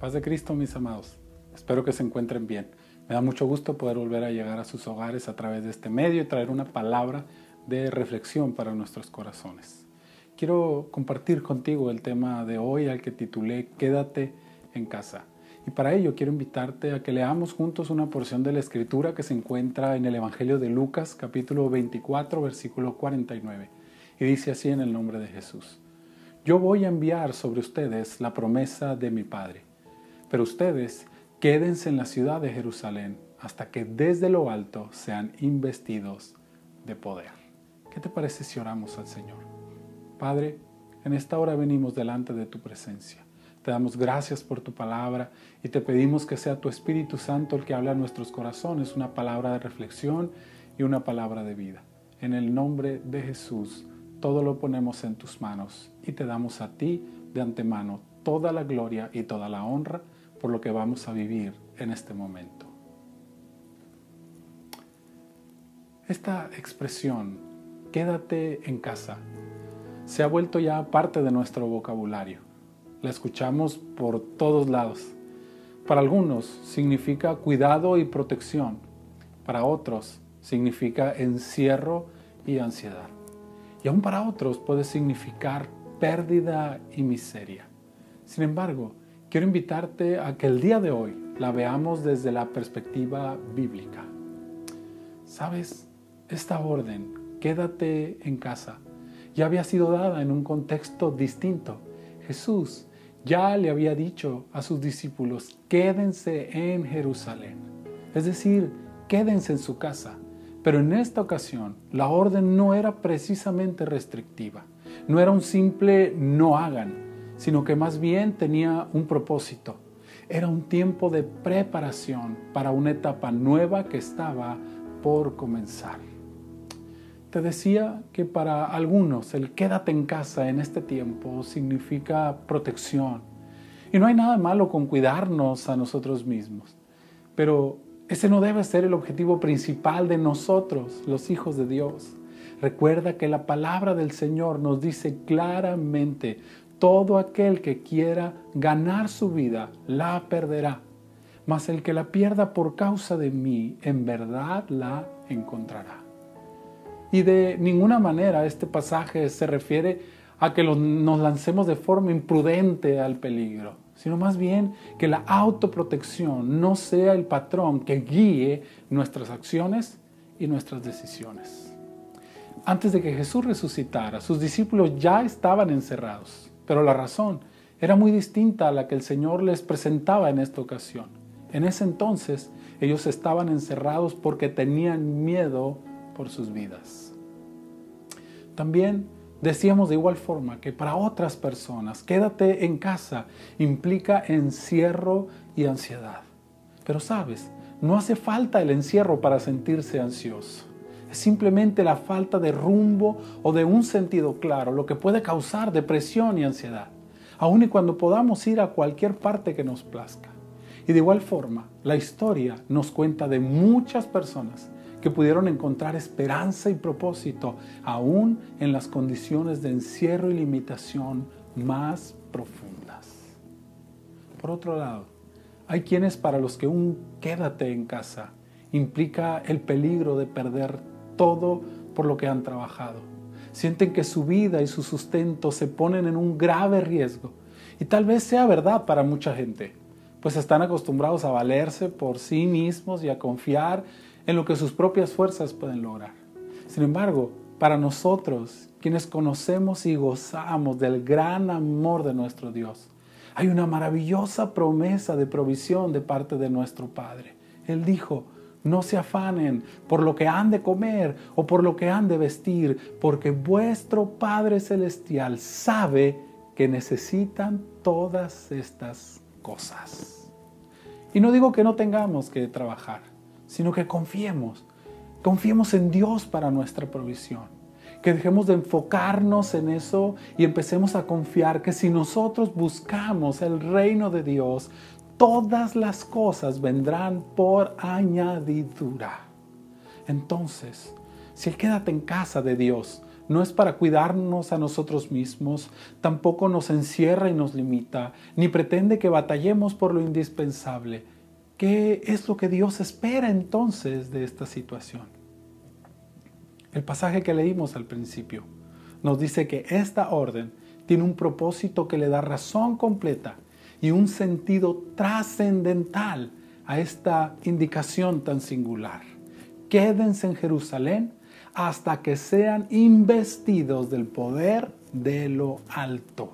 Paz de Cristo, mis amados. Espero que se encuentren bien. Me da mucho gusto poder volver a llegar a sus hogares a través de este medio y traer una palabra de reflexión para nuestros corazones. Quiero compartir contigo el tema de hoy al que titulé Quédate en casa. Y para ello quiero invitarte a que leamos juntos una porción de la escritura que se encuentra en el Evangelio de Lucas capítulo 24 versículo 49. Y dice así en el nombre de Jesús. Yo voy a enviar sobre ustedes la promesa de mi Padre pero ustedes quédense en la ciudad de Jerusalén hasta que desde lo alto sean investidos de poder. ¿Qué te parece si oramos al Señor? Padre, en esta hora venimos delante de tu presencia. Te damos gracias por tu palabra y te pedimos que sea tu Espíritu Santo el que habla a nuestros corazones, una palabra de reflexión y una palabra de vida. En el nombre de Jesús, todo lo ponemos en tus manos y te damos a ti de antemano toda la gloria y toda la honra por lo que vamos a vivir en este momento. Esta expresión, quédate en casa, se ha vuelto ya parte de nuestro vocabulario. La escuchamos por todos lados. Para algunos significa cuidado y protección. Para otros significa encierro y ansiedad. Y aún para otros puede significar pérdida y miseria. Sin embargo, quiero invitarte a que el día de hoy la veamos desde la perspectiva bíblica. Sabes, esta orden, quédate en casa, ya había sido dada en un contexto distinto. Jesús ya le había dicho a sus discípulos, quédense en Jerusalén. Es decir, quédense en su casa. Pero en esta ocasión la orden no era precisamente restrictiva. No era un simple no hagan, sino que más bien tenía un propósito. Era un tiempo de preparación para una etapa nueva que estaba por comenzar. Te decía que para algunos el quédate en casa en este tiempo significa protección. Y no hay nada malo con cuidarnos a nosotros mismos. Pero ese no debe ser el objetivo principal de nosotros, los hijos de Dios. Recuerda que la palabra del Señor nos dice claramente, todo aquel que quiera ganar su vida la perderá, mas el que la pierda por causa de mí, en verdad la encontrará. Y de ninguna manera este pasaje se refiere a que nos lancemos de forma imprudente al peligro, sino más bien que la autoprotección no sea el patrón que guíe nuestras acciones y nuestras decisiones. Antes de que Jesús resucitara, sus discípulos ya estaban encerrados pero la razón era muy distinta a la que el Señor les presentaba en esta ocasión. En ese entonces ellos estaban encerrados porque tenían miedo por sus vidas. También decíamos de igual forma que para otras personas quédate en casa implica encierro y ansiedad. Pero sabes, no hace falta el encierro para sentirse ansioso. Simplemente la falta de rumbo o de un sentido claro, lo que puede causar depresión y ansiedad, aun y cuando podamos ir a cualquier parte que nos plazca. Y de igual forma, la historia nos cuenta de muchas personas que pudieron encontrar esperanza y propósito aún en las condiciones de encierro y limitación más profundas. Por otro lado, hay quienes para los que un quédate en casa implica el peligro de perder todo por lo que han trabajado. Sienten que su vida y su sustento se ponen en un grave riesgo. Y tal vez sea verdad para mucha gente, pues están acostumbrados a valerse por sí mismos y a confiar en lo que sus propias fuerzas pueden lograr. Sin embargo, para nosotros, quienes conocemos y gozamos del gran amor de nuestro Dios, hay una maravillosa promesa de provisión de parte de nuestro Padre. Él dijo, no se afanen por lo que han de comer o por lo que han de vestir, porque vuestro Padre Celestial sabe que necesitan todas estas cosas. Y no digo que no tengamos que trabajar, sino que confiemos, confiemos en Dios para nuestra provisión. Que dejemos de enfocarnos en eso y empecemos a confiar que si nosotros buscamos el reino de Dios, todas las cosas vendrán por añadidura. Entonces, si el quédate en casa de Dios no es para cuidarnos a nosotros mismos, tampoco nos encierra y nos limita, ni pretende que batallemos por lo indispensable. ¿Qué es lo que Dios espera entonces de esta situación? El pasaje que leímos al principio nos dice que esta orden tiene un propósito que le da razón completa y un sentido trascendental a esta indicación tan singular. Quédense en Jerusalén hasta que sean investidos del poder de lo alto.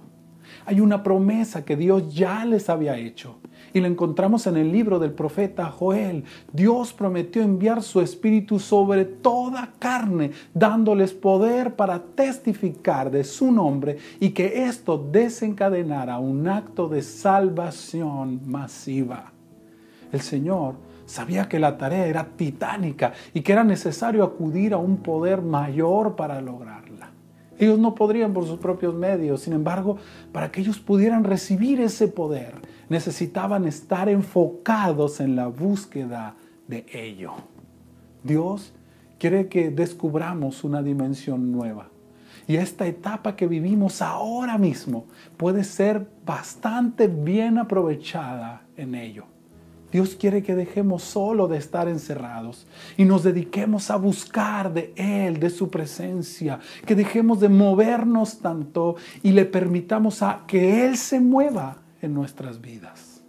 Hay una promesa que Dios ya les había hecho y la encontramos en el libro del profeta Joel. Dios prometió enviar su espíritu sobre toda carne, dándoles poder para testificar de su nombre y que esto desencadenara un acto de salvación masiva. El Señor Sabía que la tarea era titánica y que era necesario acudir a un poder mayor para lograrla. Ellos no podrían por sus propios medios, sin embargo, para que ellos pudieran recibir ese poder, necesitaban estar enfocados en la búsqueda de ello. Dios quiere que descubramos una dimensión nueva. Y esta etapa que vivimos ahora mismo puede ser bastante bien aprovechada en ello. Dios quiere que dejemos solo de estar encerrados y nos dediquemos a buscar de Él, de su presencia, que dejemos de movernos tanto y le permitamos a que Él se mueva en nuestras vidas.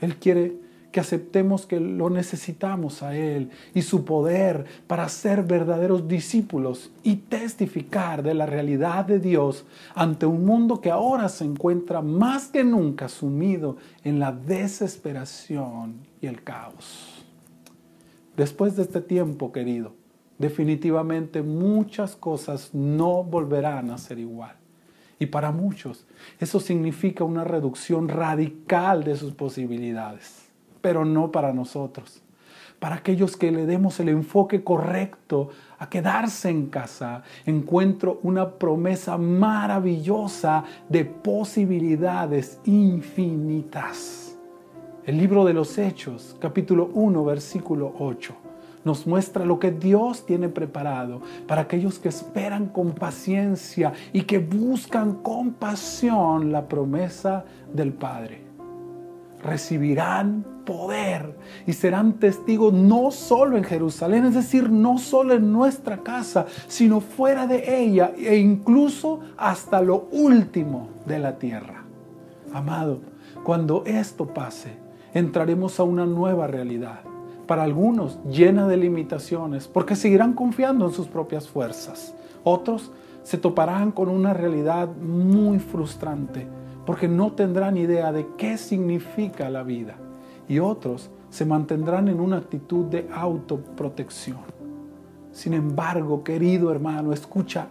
Él quiere que aceptemos que lo necesitamos a Él y su poder para ser verdaderos discípulos y testificar de la realidad de Dios ante un mundo que ahora se encuentra más que nunca sumido en la desesperación y el caos. Después de este tiempo, querido, definitivamente muchas cosas no volverán a ser igual. Y para muchos eso significa una reducción radical de sus posibilidades pero no para nosotros. Para aquellos que le demos el enfoque correcto a quedarse en casa, encuentro una promesa maravillosa de posibilidades infinitas. El libro de los Hechos, capítulo 1, versículo 8 nos muestra lo que Dios tiene preparado para aquellos que esperan con paciencia y que buscan con pasión la promesa del Padre recibirán poder y serán testigos no solo en Jerusalén, es decir, no solo en nuestra casa, sino fuera de ella e incluso hasta lo último de la tierra. Amado, cuando esto pase, entraremos a una nueva realidad. Para algunos llena de limitaciones, porque seguirán confiando en sus propias fuerzas. Otros se toparán con una realidad muy frustrante porque no tendrán idea de qué significa la vida. Y otros se mantendrán en una actitud de autoprotección. Sin embargo, querido hermano, escucha,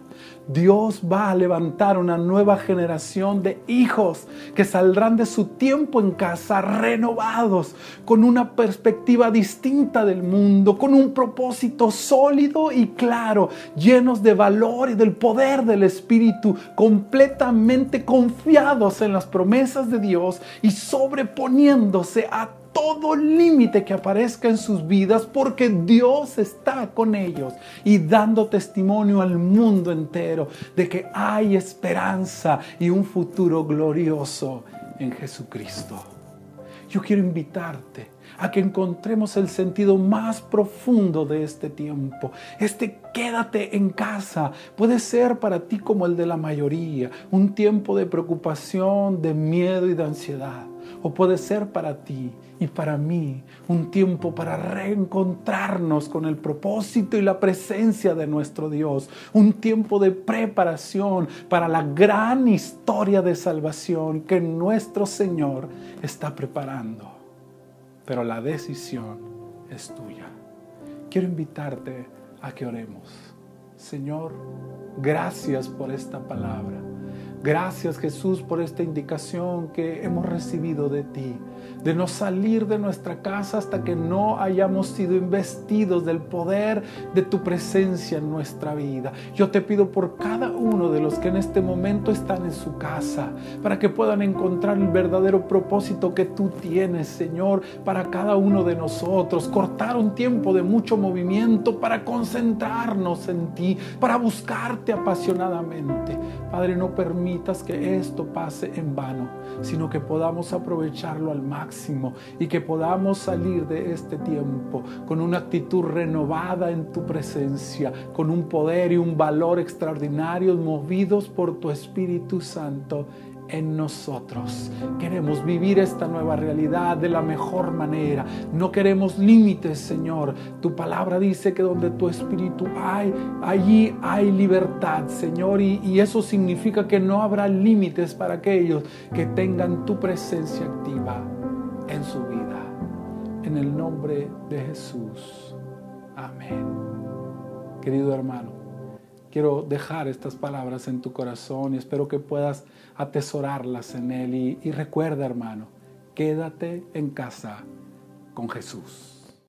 Dios va a levantar una nueva generación de hijos que saldrán de su tiempo en casa renovados, con una perspectiva distinta del mundo, con un propósito sólido y claro, llenos de valor y del poder del Espíritu, completamente confiados en las promesas de Dios y sobreponiéndose a todo límite que aparezca en sus vidas porque Dios está con ellos y dando testimonio al mundo entero de que hay esperanza y un futuro glorioso en Jesucristo. Yo quiero invitarte a que encontremos el sentido más profundo de este tiempo. Este quédate en casa puede ser para ti como el de la mayoría, un tiempo de preocupación, de miedo y de ansiedad. O puede ser para ti y para mí un tiempo para reencontrarnos con el propósito y la presencia de nuestro Dios. Un tiempo de preparación para la gran historia de salvación que nuestro Señor está preparando. Pero la decisión es tuya. Quiero invitarte a que oremos. Señor, gracias por esta palabra. Gracias Jesús por esta indicación que hemos recibido de ti, de no salir de nuestra casa hasta que no hayamos sido investidos del poder de tu presencia en nuestra vida. Yo te pido por cada uno de los que en este momento están en su casa, para que puedan encontrar el verdadero propósito que tú tienes, Señor, para cada uno de nosotros. Cortar un tiempo de mucho movimiento para concentrarnos en ti, para buscarte apasionadamente. Padre, no que esto pase en vano, sino que podamos aprovecharlo al máximo y que podamos salir de este tiempo con una actitud renovada en tu presencia, con un poder y un valor extraordinarios movidos por tu Espíritu Santo en nosotros. Queremos vivir esta nueva realidad de la mejor manera. No queremos límites, Señor. Tu palabra dice que donde tu espíritu hay, allí hay libertad, Señor. Y, eso significa que no habrá límites para aquellos que tengan tu presencia activa en su vida. En el nombre de Jesús. Amén. Querido hermano quiero dejar estas palabras en tu corazón y espero que puedas atesorarlas en Él. Y, recuerda, hermano, quédate en casa con Jesús.